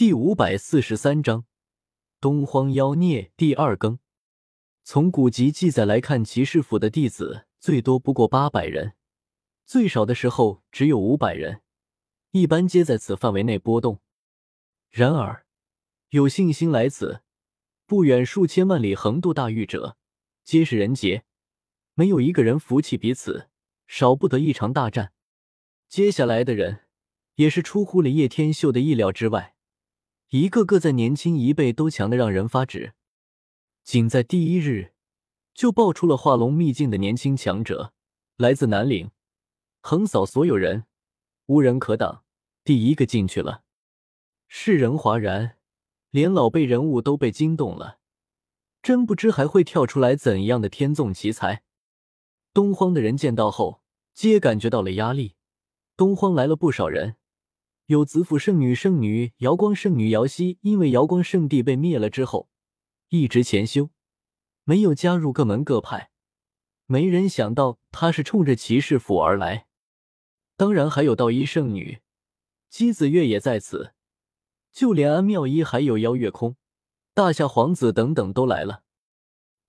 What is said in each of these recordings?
第五百四十三章东荒妖孽第二更。从古籍记载来看，骑士府的弟子最多不过八百人，最少的时候只有五百人，一般皆在此范围内波动。然而，有信心来此，不远数千万里横渡大域者，皆是人杰，没有一个人服气彼此，少不得一场大战。接下来的人，也是出乎了叶天秀的意料之外。一个个在年轻一辈都强的让人发指，仅在第一日就爆出了化龙秘境的年轻强者，来自南岭，横扫所有人，无人可挡，第一个进去了。世人哗然，连老辈人物都被惊动了，真不知还会跳出来怎样的天纵奇才。东荒的人见到后，皆感觉到了压力。东荒来了不少人。有子府圣女、圣女瑶光、圣女瑶汐，因为瑶光圣地被灭了之后，一直潜修，没有加入各门各派。没人想到她是冲着骑士府而来。当然还有道一圣女，姬子月也在此，就连安妙一还有邀月空、大夏皇子等等都来了。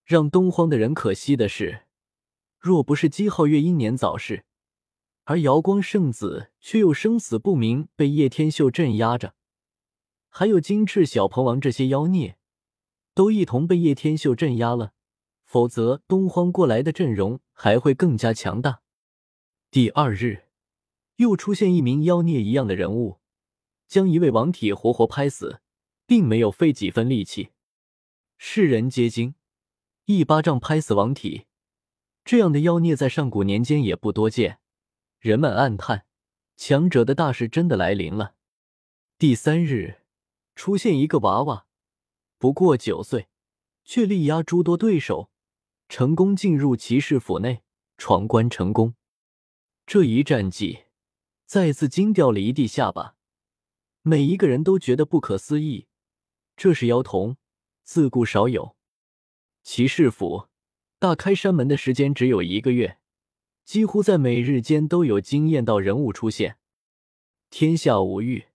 让东荒的人可惜的是，若不是姬皓月英年早逝。而瑶光圣子却又生死不明，被叶天秀镇压着；还有金翅小鹏王这些妖孽，都一同被叶天秀镇压了。否则，东荒过来的阵容还会更加强大。第二日，又出现一名妖孽一样的人物，将一位王体活活拍死，并没有费几分力气。世人皆惊，一巴掌拍死王体，这样的妖孽在上古年间也不多见。人们暗叹，强者的大事真的来临了。第三日，出现一个娃娃，不过九岁，却力压诸多对手，成功进入骑士府内，闯关成功。这一战绩，再次惊掉了一地下巴。每一个人都觉得不可思议。这是妖童，自古少有。骑士府大开山门的时间只有一个月。几乎在每日间都有惊艳到人物出现，天下无欲，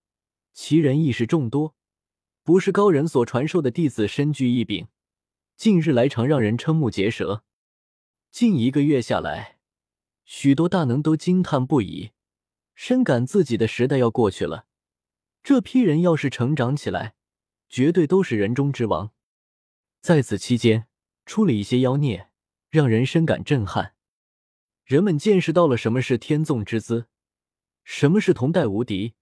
奇人异事众多，不是高人所传授的弟子身具异禀，近日来常让人瞠目结舌。近一个月下来，许多大能都惊叹不已，深感自己的时代要过去了。这批人要是成长起来，绝对都是人中之王。在此期间，出了一些妖孽，让人深感震撼。人们见识到了什么是天纵之姿，什么是同代无敌，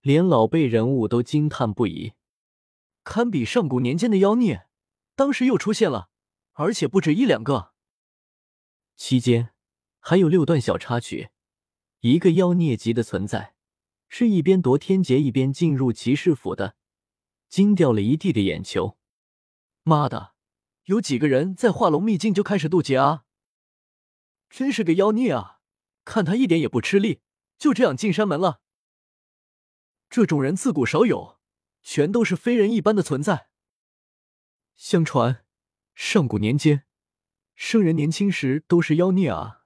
连老辈人物都惊叹不已。堪比上古年间的妖孽，当时又出现了，而且不止一两个。期间还有六段小插曲，一个妖孽级的存在，是一边夺天劫一边进入骑士府的，惊掉了一地的眼球。妈的，有几个人在化龙秘境就开始渡劫啊？真是个妖孽啊！看他一点也不吃力，就这样进山门了。这种人自古少有，全都是非人一般的存在。相传，上古年间，圣人年轻时都是妖孽啊！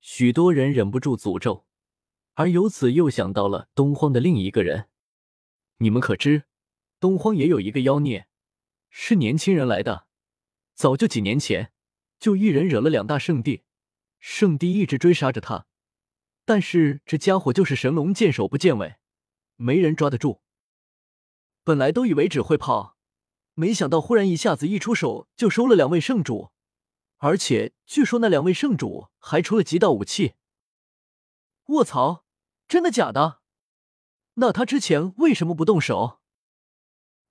许多人忍不住诅咒，而由此又想到了东荒的另一个人。你们可知，东荒也有一个妖孽，是年轻人来的，早就几年前。就一人惹了两大圣地，圣地一直追杀着他，但是这家伙就是神龙见首不见尾，没人抓得住。本来都以为只会跑，没想到忽然一下子一出手就收了两位圣主，而且据说那两位圣主还出了极道武器。卧槽，真的假的？那他之前为什么不动手？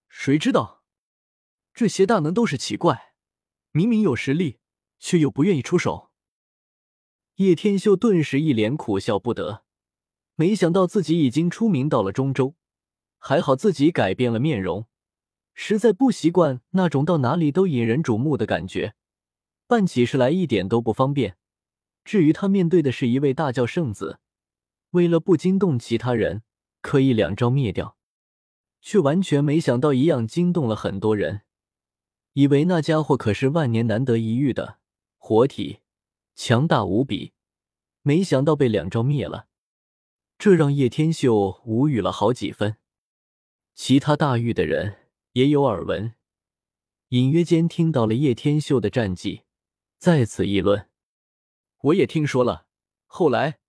谁知道？这些大能都是奇怪，明明有实力。却又不愿意出手，叶天秀顿时一脸苦笑不得。没想到自己已经出名到了中州，还好自己改变了面容，实在不习惯那种到哪里都引人瞩目的感觉，办起事来一点都不方便。至于他面对的是一位大教圣子，为了不惊动其他人，可以两招灭掉，却完全没想到一样惊动了很多人，以为那家伙可是万年难得一遇的。活体强大无比，没想到被两招灭了，这让叶天秀无语了好几分。其他大域的人也有耳闻，隐约间听到了叶天秀的战绩，在此议论。我也听说了，后来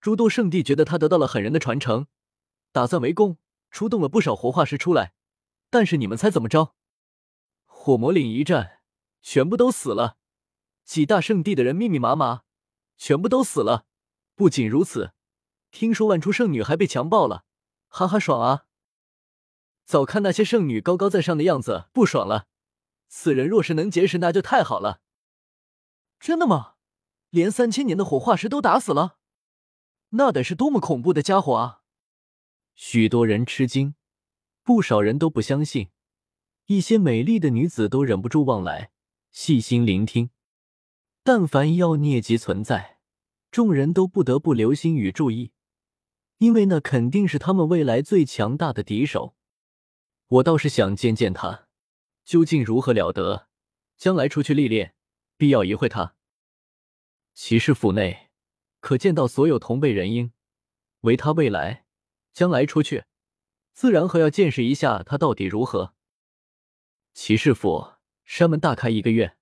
诸多圣地觉得他得到了狠人的传承，打算围攻，出动了不少活化石出来。但是你们猜怎么着？火魔岭一战，全部都死了。几大圣地的人密密麻麻，全部都死了。不仅如此，听说万出圣女还被强暴了，哈哈爽啊！早看那些圣女高高在上的样子不爽了。此人若是能结识，那就太好了。真的吗？连三千年的火化石都打死了，那得是多么恐怖的家伙啊！许多人吃惊，不少人都不相信。一些美丽的女子都忍不住望来，细心聆听。但凡妖孽级存在，众人都不得不留心与注意，因为那肯定是他们未来最强大的敌手。我倒是想见见他，究竟如何了得？将来出去历练，必要一会他。骑士府内可见到所有同辈人婴，唯他未来，将来出去，自然和要见识一下他到底如何。骑士府山门大开一个月，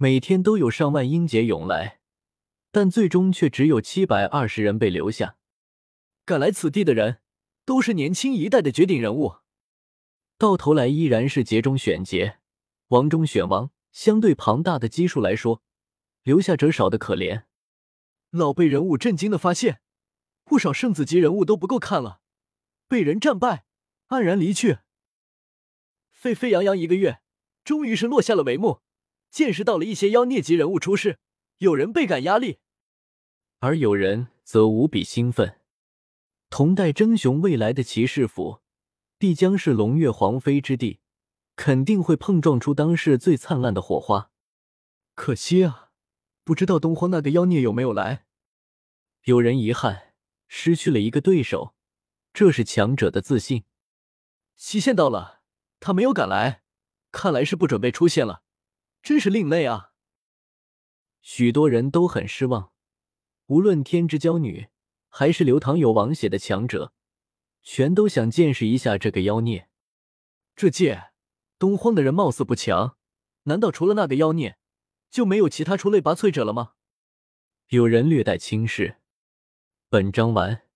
每天都有上万英杰涌来，但最终却只有七百二十人被留下。赶来此地的人都是年轻一代的绝顶人物，到头来依然是劫中选劫，王中选王。相对庞大的基数来说，留下者少的可怜。老辈人物震惊的发现，不少圣子级人物都不够看了，被人战败，黯然离去。沸沸扬扬一个月，终于是落下了帷幕。见识到了一些妖孽级人物出世，有人倍感压力，而有人则无比兴奋。同代争雄未来的骑士府，必将是龙月皇妃之地，肯定会碰撞出当世最灿烂的火花。可惜啊，不知道东荒那个妖孽有没有来。有人遗憾，失去了一个对手，这是强者的自信。期限到了。他没有赶来，看来是不准备出现了，真是另类啊！许多人都很失望，无论天之娇女还是流淌有王血的强者，全都想见识一下这个妖孽。这届东荒的人貌似不强，难道除了那个妖孽，就没有其他出类拔萃者了吗？有人略带轻视。本章完。